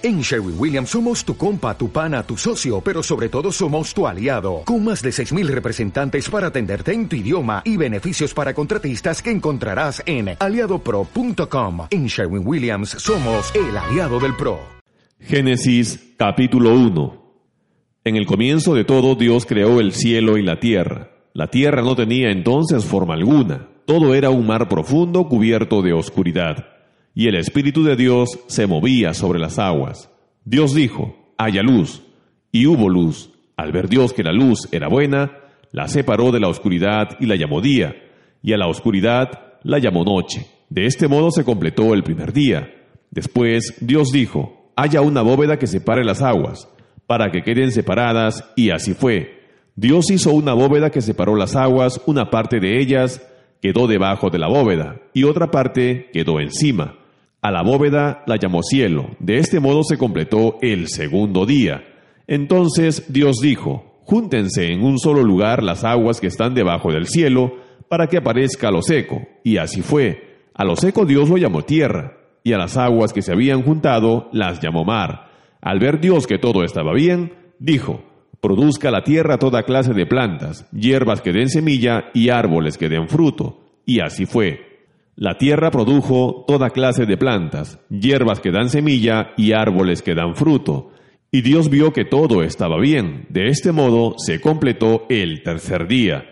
En Sherwin Williams somos tu compa, tu pana, tu socio, pero sobre todo somos tu aliado, con más de 6.000 representantes para atenderte en tu idioma y beneficios para contratistas que encontrarás en aliadopro.com. En Sherwin Williams somos el aliado del PRO. Génesis capítulo 1 En el comienzo de todo Dios creó el cielo y la tierra. La tierra no tenía entonces forma alguna, todo era un mar profundo cubierto de oscuridad y el Espíritu de Dios se movía sobre las aguas. Dios dijo, haya luz, y hubo luz. Al ver Dios que la luz era buena, la separó de la oscuridad y la llamó día, y a la oscuridad la llamó noche. De este modo se completó el primer día. Después Dios dijo, haya una bóveda que separe las aguas, para que queden separadas, y así fue. Dios hizo una bóveda que separó las aguas, una parte de ellas quedó debajo de la bóveda, y otra parte quedó encima. A la bóveda la llamó cielo. De este modo se completó el segundo día. Entonces Dios dijo, Júntense en un solo lugar las aguas que están debajo del cielo, para que aparezca lo seco. Y así fue. A lo seco Dios lo llamó tierra, y a las aguas que se habían juntado las llamó mar. Al ver Dios que todo estaba bien, dijo, Produzca la tierra toda clase de plantas, hierbas que den semilla y árboles que den fruto. Y así fue. La tierra produjo toda clase de plantas, hierbas que dan semilla y árboles que dan fruto. Y Dios vio que todo estaba bien. De este modo se completó el tercer día.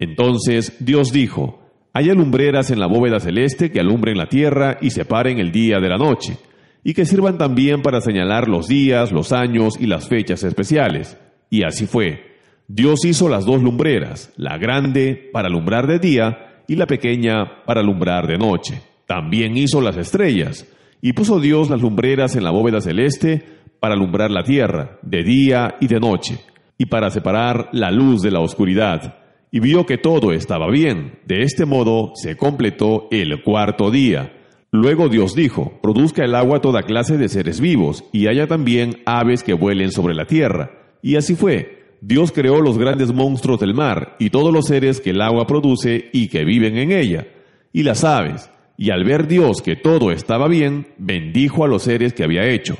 Entonces Dios dijo, Haya lumbreras en la bóveda celeste que alumbren la tierra y separen el día de la noche, y que sirvan también para señalar los días, los años y las fechas especiales. Y así fue. Dios hizo las dos lumbreras, la grande para alumbrar de día, y la pequeña para alumbrar de noche. También hizo las estrellas, y puso Dios las lumbreras en la bóveda celeste para alumbrar la tierra, de día y de noche, y para separar la luz de la oscuridad. Y vio que todo estaba bien. De este modo se completó el cuarto día. Luego Dios dijo, produzca el agua toda clase de seres vivos, y haya también aves que vuelen sobre la tierra. Y así fue. Dios creó los grandes monstruos del mar y todos los seres que el agua produce y que viven en ella, y las aves, y al ver Dios que todo estaba bien, bendijo a los seres que había hecho.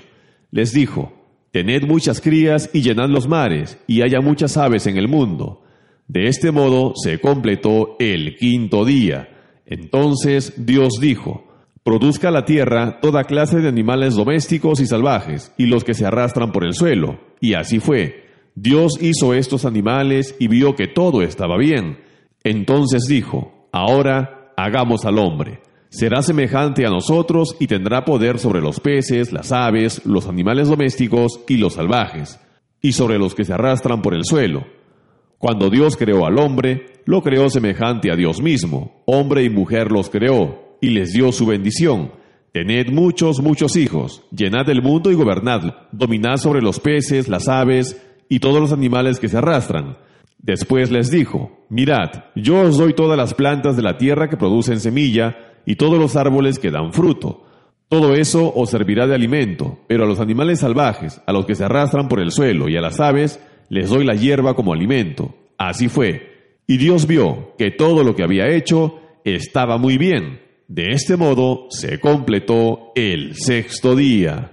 Les dijo, Tened muchas crías y llenad los mares, y haya muchas aves en el mundo. De este modo se completó el quinto día. Entonces Dios dijo, Produzca la tierra toda clase de animales domésticos y salvajes, y los que se arrastran por el suelo. Y así fue. Dios hizo estos animales y vio que todo estaba bien. Entonces dijo, ahora hagamos al hombre. Será semejante a nosotros y tendrá poder sobre los peces, las aves, los animales domésticos y los salvajes, y sobre los que se arrastran por el suelo. Cuando Dios creó al hombre, lo creó semejante a Dios mismo. Hombre y mujer los creó, y les dio su bendición. Tened muchos, muchos hijos, llenad el mundo y gobernadlo, dominad sobre los peces, las aves, y todos los animales que se arrastran. Después les dijo, Mirad, yo os doy todas las plantas de la tierra que producen semilla, y todos los árboles que dan fruto. Todo eso os servirá de alimento, pero a los animales salvajes, a los que se arrastran por el suelo, y a las aves, les doy la hierba como alimento. Así fue. Y Dios vio que todo lo que había hecho estaba muy bien. De este modo se completó el sexto día.